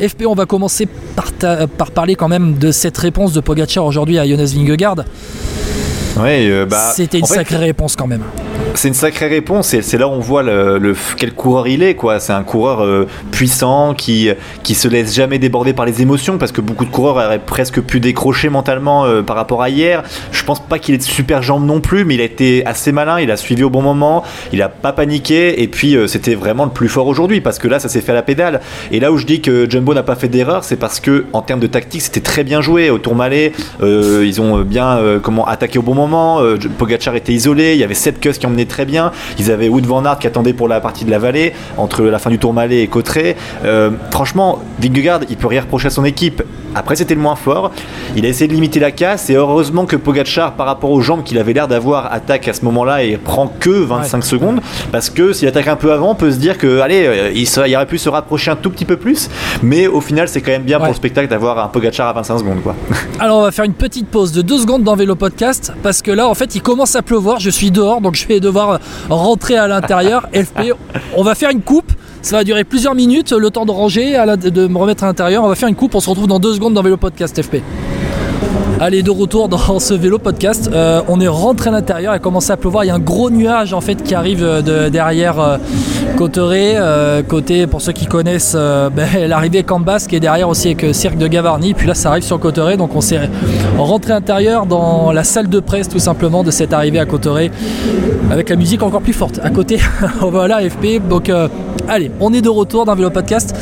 FP, on va commencer par, par parler quand même de cette réponse de Pogacar aujourd'hui à Jonas Vingegaard. Euh, bah, C'était une sacrée réponse quand même. C'est une sacrée réponse et c'est là où on voit le, quel coureur il est. quoi. C'est un coureur euh, puissant qui, qui se laisse jamais déborder par les émotions parce que beaucoup de coureurs auraient presque pu décrocher mentalement euh, par rapport à hier. Je pense pas qu'il ait de super jambes non plus, mais il a été assez malin, il a suivi au bon moment, il a pas paniqué et puis c'était vraiment le plus fort aujourd'hui parce que là ça s'est fait à la pédale. Et là où je dis que Jumbo n'a pas fait d'erreur, c'est parce que en termes de tactique c'était très bien joué au Tourmalet. ils ont bien comment attaqué au bon moment. Euh, Pogachar était isolé, il y avait Sepkus qui très bien. Ils avaient Wood Van Aert qui attendait pour la partie de la vallée entre la fin du Tourmalet et Cotteret. Euh, franchement, Vingegaard, il peut rien reprocher à son équipe. Après, c'était le moins fort. Il a essayé de limiter la casse et heureusement que Pogachar, par rapport aux jambes qu'il avait l'air d'avoir, attaque à ce moment-là et prend que 25 secondes. Parce que s'il attaque un peu avant, on peut se dire que, allez, euh, il, il, aurait pu se rapprocher un tout petit peu plus. Mais au final, c'est quand même bien pour le spectacle d'avoir un Pogachar à 25 secondes. Quoi. Alors, on va faire une petite pause de 2 secondes dans Vélo Podcast parce que là, en fait, il commence à pleuvoir. Je suis dehors, donc je vais devoir rentrer à l'intérieur. FP, on va faire une coupe. Ça va durer plusieurs minutes, le temps de ranger, de me remettre à l'intérieur. On va faire une coupe, on se retrouve dans deux secondes dans Vélo Podcast FP. Allez, de retour dans ce vélo podcast. Euh, on est rentré à l'intérieur, il a commencé à pleuvoir. Il y a un gros nuage en fait qui arrive de, derrière euh, Cotteret. Euh, côté, pour ceux qui connaissent, ben, l'arrivée Cambas qui est derrière aussi avec Cirque de Gavarnie. Puis là, ça arrive sur Cotteret. Donc on s'est rentré à l'intérieur dans la salle de presse tout simplement de cette arrivée à Cotteret avec la musique encore plus forte. À côté, voilà FP. Donc allez, on est de retour dans Vélo Podcast.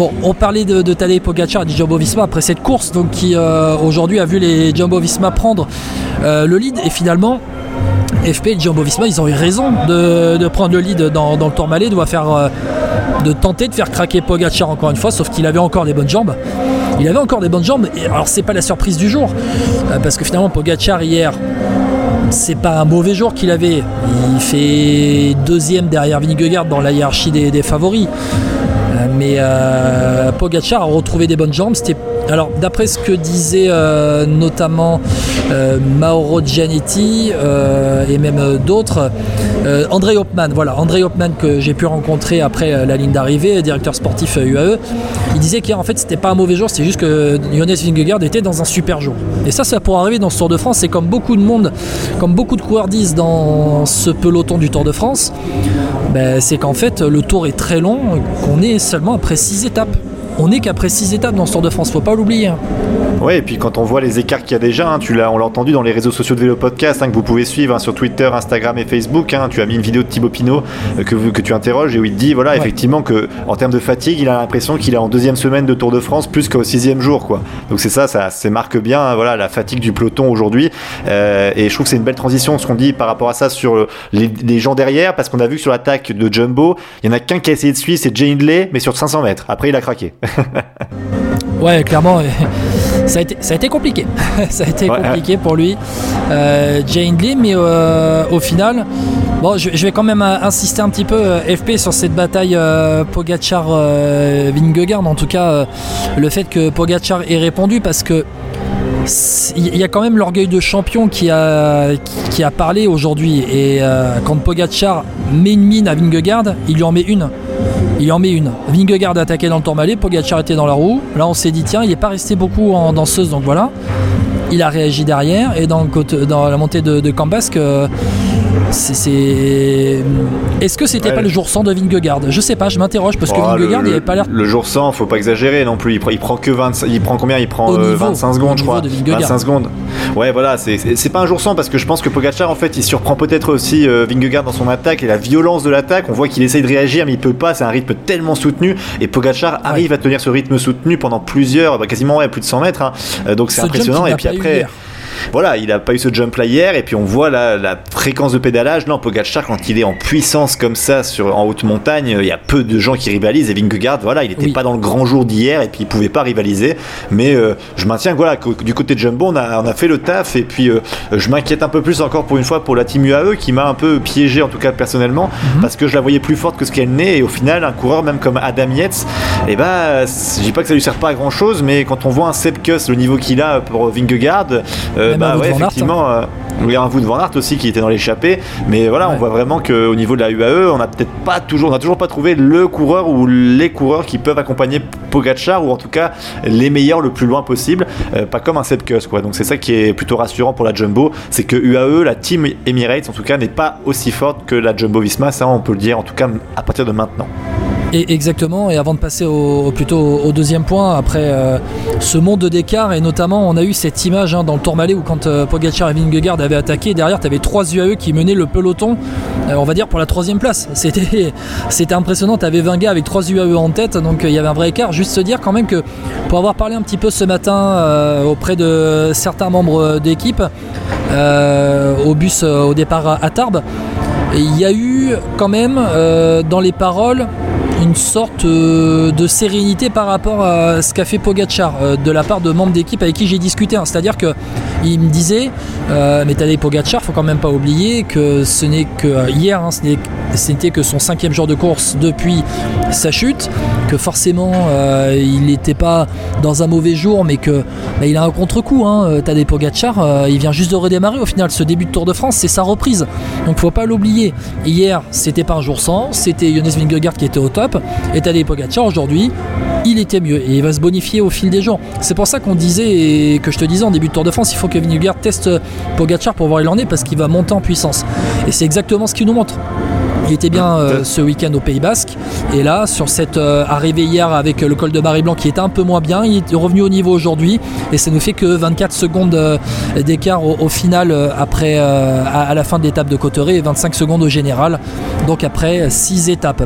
Bon, on parlait de, de Tadej Pogacar et de Jumbo Visma après cette course, donc qui aujourd'hui a vu les Jumbo Visma prendre euh, le lead et finalement FP et Jumbo Visma ils ont eu raison de, prendre le lead dans, le Tourmalet de, faire, euh, de tenter de faire craquer Pogacar encore une fois sauf qu'il avait encore des bonnes jambes. Il avait encore des bonnes jambes et alors c'est pas la surprise du jour euh, parce que finalement Pogacar hier c'est pas un mauvais jour qu'il avait. Il fait deuxième derrière Vingegaard dans la hiérarchie des, favoris mais Pogacar a retrouvé des bonnes jambes. C'était alors, d'après ce que disait euh, notamment euh, Mauro Gianetti euh, et même d'autres, André Hopman, voilà, André Hopman que j'ai pu rencontrer après la ligne d'arrivée, directeur sportif UAE, il disait qu'en fait c'était pas un mauvais jour, c'est juste que Jonas Vingegaard était dans un super jour. Et ça, ça pourrait arriver dans ce Tour de France, c'est comme beaucoup de monde, comme beaucoup de coureurs disent dans ce peloton du Tour de France, ben, c'est qu'en fait le tour est très long, qu'on est seulement après 6 étapes on n'est qu'après 6 étapes dans ce Tour de France, faut pas l'oublier. Hein. Oui, et puis quand on voit les écarts qu'il y a déjà, hein, tu l'as, on l'a entendu dans les réseaux sociaux de Vélo Podcast, hein, que vous pouvez suivre sur Twitter, Instagram et Facebook. tu as mis une vidéo de Thibaut Pinot euh, que, que tu interroges et où il te dit, voilà, effectivement, que en termes de fatigue, il a l'impression qu'il est en deuxième semaine de Tour de France plus qu'au sixième jour, quoi. Donc c'est ça, ça, marque bien, voilà, la fatigue du peloton aujourd'hui. Euh, et je trouve que c'est une belle transition, ce qu'on dit par rapport à ça sur les, gens derrière, parce qu'on a vu que sur l'attaque de Jumbo, il y en a qu'un qui a essayé de suivre, c'est Jay Hindley, mais sur 500 mètres. Après, il a craqué. ouais, clairement, ça a été, ça a été compliqué. ça a été compliqué pour lui, euh, Jane Lee, mais euh, au final, bon, je, vais quand même insister un petit peu, euh, FP, sur cette bataille Pogachar-Vingegaard. en tout cas, le fait que Pogachar ait répondu, parce que il y a quand même l'orgueil de champion qui a, qui a parlé aujourd'hui. Et quand Pogachar met une mine à Vingegaard, il lui en met une il en met une. Vingegaard a attaqué dans le Tourmalet, Pogacar était dans la roue. Là, on s'est dit, tiens, il n'est pas resté beaucoup en danseuse, donc voilà. Il a réagi derrière et dans, la montée de, de Cambasque, c'est. Est-ce que c'était pas le jour 100 de Vingegaard? Je sais pas, je m'interroge parce que oh, Vingegaard il avait pas l'air. Le jour 100, faut pas exagérer non plus. Il prend, que 20, il prend combien? Il prend 25 euh, secondes, je crois. 25 secondes. Ouais, voilà, c'est pas un jour 100 parce que je pense que Pogacar en fait il surprend peut-être aussi euh, Vingegaard dans son attaque et la violence de l'attaque. On voit qu'il essaye de réagir mais il peut pas. C'est un rythme tellement soutenu et Pogacar arrive à tenir ce rythme soutenu pendant plusieurs, bah, quasiment ouais, plus de 100 mètres. Hein. Euh, donc c'est impressionnant. Et puis après voilà, il a pas eu ce jump là hier, et puis on voit la, la fréquence de pédalage. Non, Pogacar, quand il est en puissance comme ça sur, en haute montagne, il y a peu de gens qui rivalisent. Et Vingegaard, voilà, il n'était pas dans le grand jour d'hier, et puis il pouvait pas rivaliser. Mais euh, je maintiens, voilà, que du côté de Jumbo, on a, on a fait le taf, et puis euh, je m'inquiète un peu plus encore pour une fois pour la team UAE, qui m'a un peu piégé, en tout cas personnellement, mhm. parce que je la voyais plus forte que ce qu'elle n'est, et au final, un coureur même comme Adam Yates, et eh ben, je dis pas que ça lui sert pas à grand chose, mais quand on voit un Sepkus, le niveau qu'il a pour Vingegaard, euh, bah ouais, effectivement. Euh, Il y a un Wout van Aert aussi qui était dans l'échappée, mais voilà, on voit vraiment qu'au niveau de la UAE, on n'a peut-être pas toujours, on a toujours pas trouvé le coureur ou les coureurs qui peuvent accompagner Pogacar ou en tout cas les meilleurs le plus loin possible, euh, pas comme un Sepkus quoi. Donc c'est ça qui est plutôt rassurant pour la Jumbo, c'est que UAE, la team Emirates en tout cas, n'est pas aussi forte que la Jumbo Visma, ça on peut le dire en tout cas à partir de maintenant. Et exactement, et avant de passer au, plutôt au deuxième point, après euh, ce monde d'écart, et notamment on a eu cette image hein, dans le Tourmalet où quand euh, Pogacar et Vingegaard avaient attaqué, derrière tu avais trois UAE qui menaient le peloton, euh, on va dire pour la troisième place. C'était, impressionnant, tu avais 20 gars avec trois UAE en tête, donc il y avait un vrai écart. Juste se dire quand même que pour avoir parlé un petit peu ce matin auprès de certains membres d'équipe, au bus au départ à Tarbes, il y a eu quand même dans les paroles une sorte euh, de sérénité par rapport à ce qu'a fait Pogachar euh, de la part de membres d'équipe avec qui j'ai discuté. Hein. C'est-à-dire que il me disait, euh, mais Tadej Pogacar, faut quand même pas oublier que ce n'est que hier, hein, ce n'était que son cinquième jour de course depuis sa chute, que forcément il n'était pas dans un mauvais jour, mais que bah, il a un contre-coup. Hein, Tadej Pogacar, il vient juste de redémarrer au final. Ce début de Tour de France, c'est sa reprise, donc faut pas l'oublier. Hier, c'était pas un jour sans, c'était Jonas Vingegaard qui était au top. Et Tadej Pogacar aujourd'hui, il était mieux et il va se bonifier au fil des jours. C'est pour ça qu'on disait et que je te disais en début de Tour de France, il faut que Vingegaard teste Pogacar pour voir où il en est parce qu'il va monter en puissance. Et c'est exactement ce qu'il nous montre. Il était bien euh, ce week-end au Pays Basque. Et là, sur cette euh, arrivée hier avec le col de Marie-Blanc qui était un peu moins bien, il est revenu au niveau aujourd'hui. Et ça nous fait que 24 secondes euh, d'écart au, final après, à, la fin de l'étape de Cotteret et 25 secondes au général. Donc après 6 étapes.